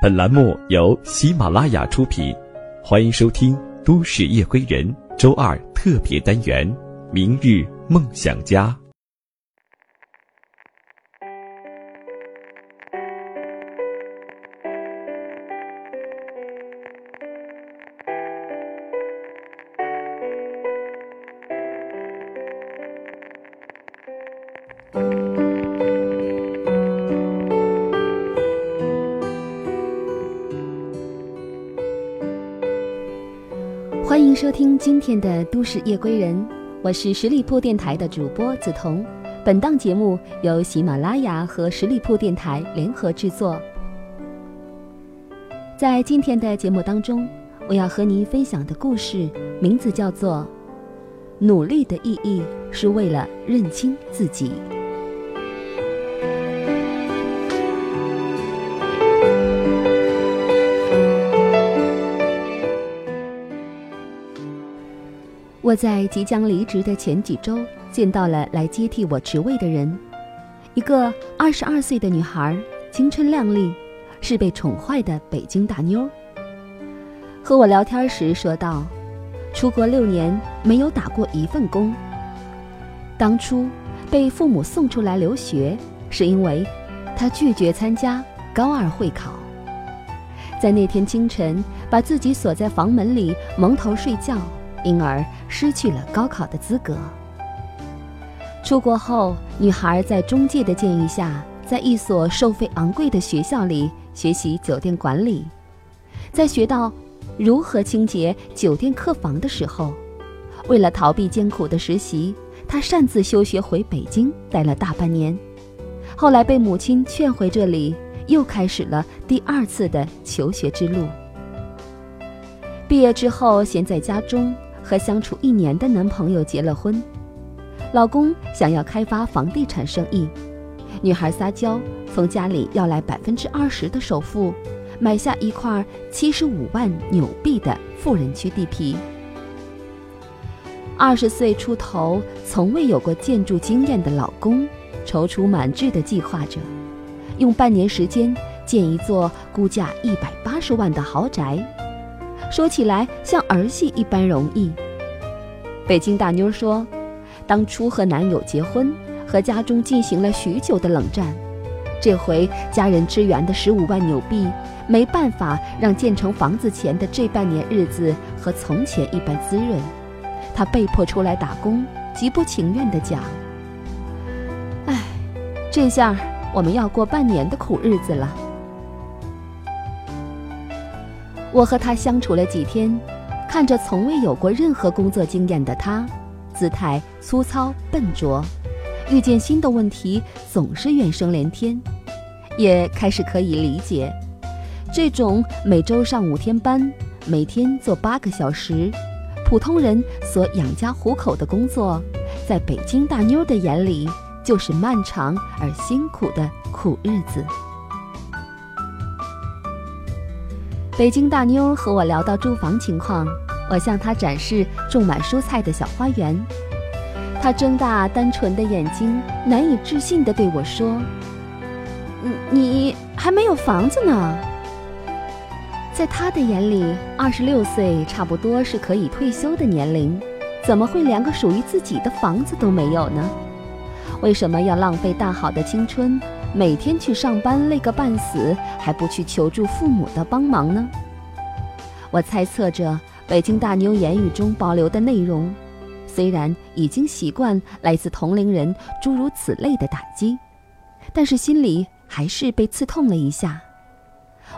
本栏目由喜马拉雅出品，欢迎收听《都市夜归人》周二特别单元《明日梦想家》。欢迎收听今天的《都市夜归人》，我是十里铺电台的主播梓潼。本档节目由喜马拉雅和十里铺电台联合制作。在今天的节目当中，我要和您分享的故事名字叫做《努力的意义是为了认清自己》。我在即将离职的前几周，见到了来接替我职位的人，一个二十二岁的女孩，青春靓丽，是被宠坏的北京大妞。和我聊天时说道：“出国六年没有打过一份工。当初被父母送出来留学，是因为她拒绝参加高二会考，在那天清晨把自己锁在房门里蒙头睡觉。”因而失去了高考的资格。出国后，女孩在中介的建议下，在一所收费昂贵的学校里学习酒店管理。在学到如何清洁酒店客房的时候，为了逃避艰苦的实习，她擅自休学回北京待了大半年。后来被母亲劝回这里，又开始了第二次的求学之路。毕业之后，闲在家中。和相处一年的男朋友结了婚，老公想要开发房地产生意，女孩撒娇，从家里要来百分之二十的首付，买下一块七十五万纽币的富人区地皮。二十岁出头，从未有过建筑经验的老公，踌躇满志地计划着，用半年时间建一座估价一百八十万的豪宅。说起来像儿戏一般容易。北京大妞说，当初和男友结婚，和家中进行了许久的冷战，这回家人支援的十五万纽币，没办法让建成房子前的这半年日子和从前一般滋润，她被迫出来打工，极不情愿地讲：“哎，这下我们要过半年的苦日子了。”我和他相处了几天，看着从未有过任何工作经验的他，姿态粗糙笨拙，遇见新的问题总是怨声连天，也开始可以理解，这种每周上五天班，每天做八个小时，普通人所养家糊口的工作，在北京大妞的眼里就是漫长而辛苦的苦日子。北京大妞和我聊到住房情况，我向她展示种满蔬菜的小花园。她睁大单纯的眼睛，难以置信地对我说：“你你还没有房子呢。”在她的眼里，二十六岁差不多是可以退休的年龄，怎么会连个属于自己的房子都没有呢？为什么要浪费大好的青春？每天去上班累个半死，还不去求助父母的帮忙呢？我猜测着北京大妞言语中保留的内容，虽然已经习惯来自同龄人诸如此类的打击，但是心里还是被刺痛了一下。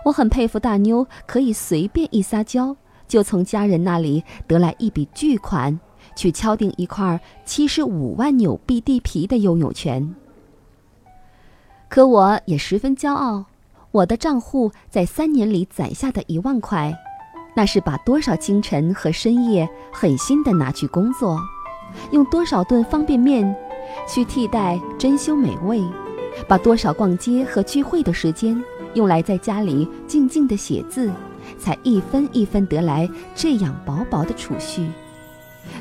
我很佩服大妞可以随便一撒娇，就从家人那里得来一笔巨款，去敲定一块七十五万纽币地皮的拥有权。可我也十分骄傲，我的账户在三年里攒下的一万块，那是把多少清晨和深夜狠心的拿去工作，用多少顿方便面去替代珍馐美味，把多少逛街和聚会的时间用来在家里静静的写字，才一分一分得来这样薄薄的储蓄，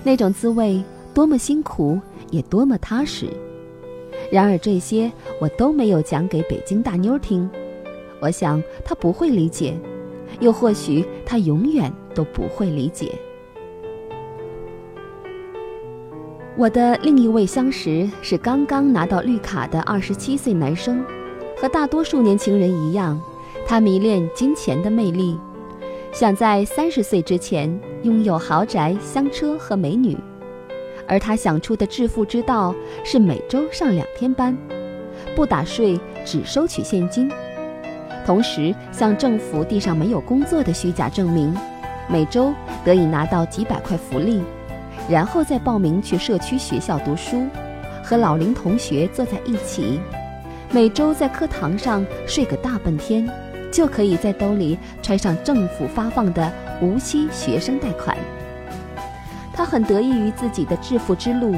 那种滋味多么辛苦，也多么踏实。然而这些我都没有讲给北京大妞听，我想她不会理解，又或许她永远都不会理解。我的另一位相识是刚刚拿到绿卡的二十七岁男生，和大多数年轻人一样，他迷恋金钱的魅力，想在三十岁之前拥有豪宅、香车和美女，而他想出的致富之道是每周上两天班，不打税，只收取现金。同时，向政府递上没有工作的虚假证明，每周得以拿到几百块福利，然后再报名去社区学校读书，和老龄同学坐在一起，每周在课堂上睡个大半天，就可以在兜里揣上政府发放的无息学生贷款。很得益于自己的致富之路，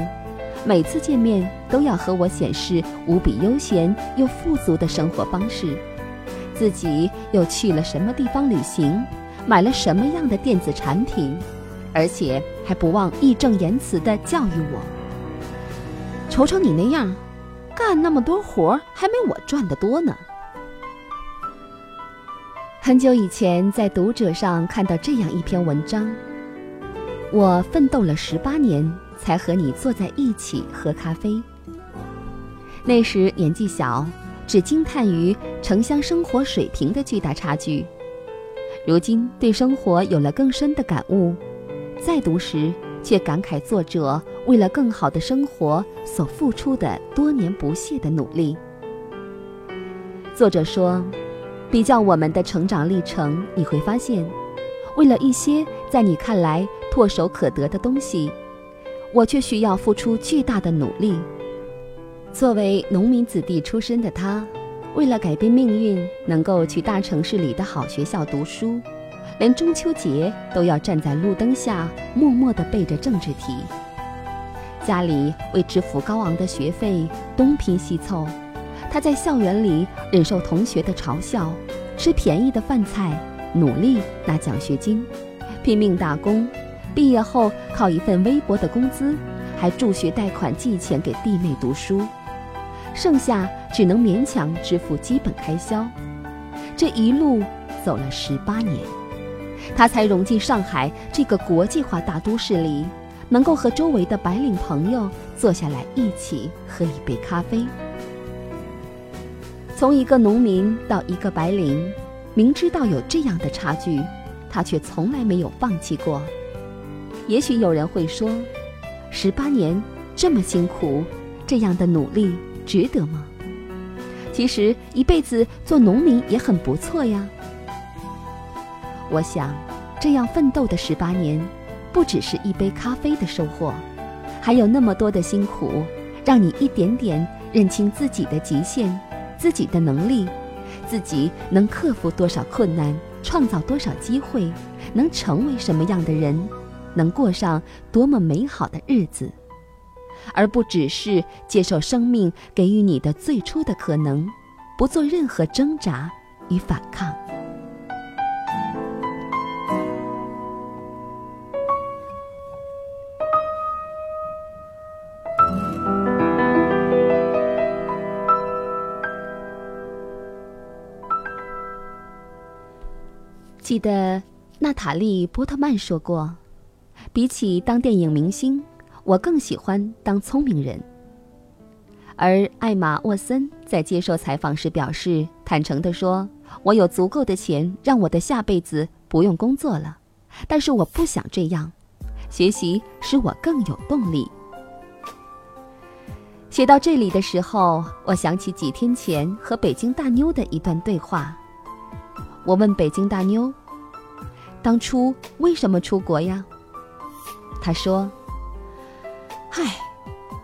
每次见面都要和我显示无比悠闲又富足的生活方式。自己又去了什么地方旅行，买了什么样的电子产品，而且还不忘义正言辞地教育我：“瞅瞅你那样，干那么多活还没我赚的多呢。”很久以前在《读者》上看到这样一篇文章：“我奋斗了十八年，才和你坐在一起喝咖啡。那时年纪小。”只惊叹于城乡生活水平的巨大差距，如今对生活有了更深的感悟，再读时却感慨作者为了更好的生活所付出的多年不懈的努力。作者说，比较我们的成长历程，你会发现，为了一些在你看来唾手可得的东西，我却需要付出巨大的努力。作为农民子弟出身的他，为了改变命运，能够去大城市里的好学校读书，连中秋节都要站在路灯下默默地背着政治题。家里为支付高昂的学费东拼西凑，他在校园里忍受同学的嘲笑，吃便宜的饭菜，努力拿奖学金，拼命打工，毕业后靠一份微薄的工资，还助学贷款寄钱给弟妹读书。剩下只能勉强支付基本开销，这一路走了十八年，他才融进上海这个国际化大都市里，能够和周围的白领朋友坐下来一起喝一杯咖啡。从一个农民到一个白领，明知道有这样的差距，他却从来没有放弃过。也许有人会说，十八年这么辛苦，这样的努力。值得吗？其实一辈子做农民也很不错呀。我想，这样奋斗的十八年，不只是一杯咖啡的收获，还有那么多的辛苦，让你一点点认清自己的极限，自己的能力，自己能克服多少困难，创造多少机会，能成为什么样的人，能过上多么美好的日子。而不只是接受生命给予你的最初的可能，不做任何挣扎与反抗。记得娜塔莉·波特曼说过：“比起当电影明星。”我更喜欢当聪明人。而艾玛沃森在接受采访时表示，坦诚地说：“我有足够的钱，让我的下辈子不用工作了，但是我不想这样。学习使我更有动力。”写到这里的时候，我想起几天前和北京大妞的一段对话。我问北京大妞：“当初为什么出国呀？”他说。嗨，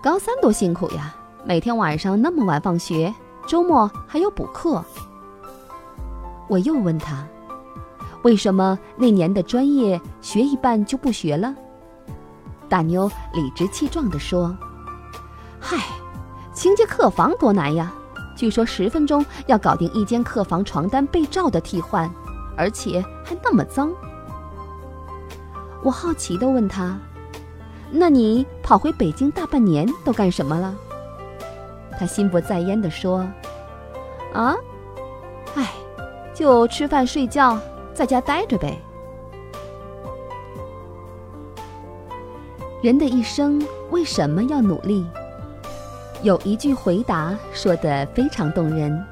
高三多辛苦呀！每天晚上那么晚放学，周末还要补课。我又问他，为什么那年的专业学一半就不学了？大妞理直气壮地说：“嗨，清洁客房多难呀！据说十分钟要搞定一间客房床单被罩的替换，而且还那么脏。”我好奇地问他。那你跑回北京大半年都干什么了？他心不在焉地说：“啊，哎，就吃饭睡觉，在家待着呗。人的一生为什么要努力？有一句回答说的非常动人。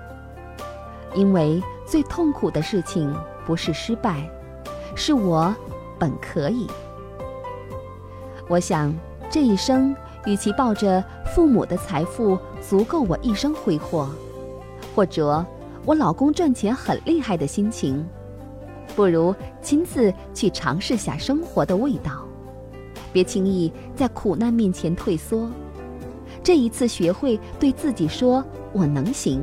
因为最痛苦的事情不是失败，是我本可以。我想这一生，与其抱着父母的财富足够我一生挥霍，或者我老公赚钱很厉害的心情，不如亲自去尝试下生活的味道。别轻易在苦难面前退缩。这一次，学会对自己说：“我能行，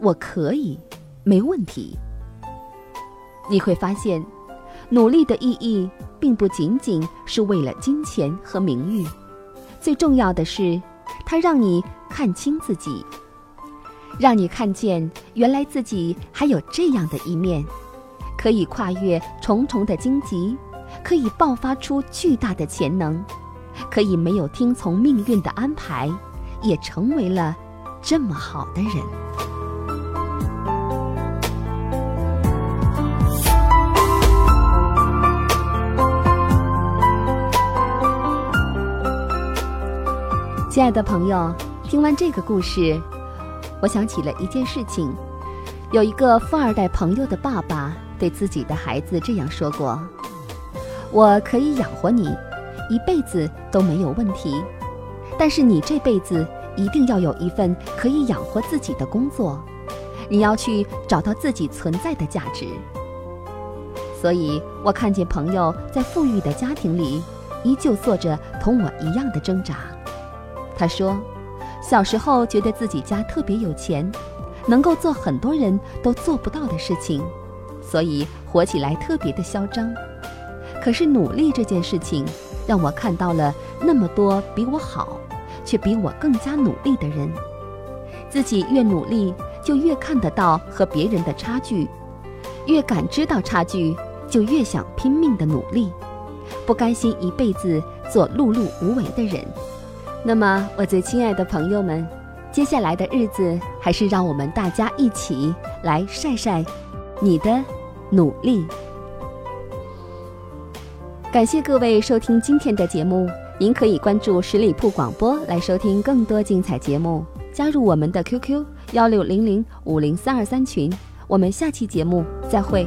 我可以，没问题。”你会发现，努力的意义并不仅仅是为了金钱和名誉，最重要的是，它让你看清自己，让你看见原来自己还有这样的一面，可以跨越重重的荆棘。可以爆发出巨大的潜能，可以没有听从命运的安排，也成为了这么好的人。亲爱的朋友，听完这个故事，我想起了一件事情：有一个富二代朋友的爸爸对自己的孩子这样说过。我可以养活你，一辈子都没有问题。但是你这辈子一定要有一份可以养活自己的工作，你要去找到自己存在的价值。所以我看见朋友在富裕的家庭里，依旧做着同我一样的挣扎。他说，小时候觉得自己家特别有钱，能够做很多人都做不到的事情，所以活起来特别的嚣张。可是努力这件事情，让我看到了那么多比我好，却比我更加努力的人。自己越努力，就越看得到和别人的差距，越感知到差距，就越想拼命的努力，不甘心一辈子做碌碌无为的人。那么，我最亲爱的朋友们，接下来的日子，还是让我们大家一起来晒晒你的努力。感谢各位收听今天的节目，您可以关注十里铺广播来收听更多精彩节目，加入我们的 QQ 幺六零零五零三二三群，我们下期节目再会。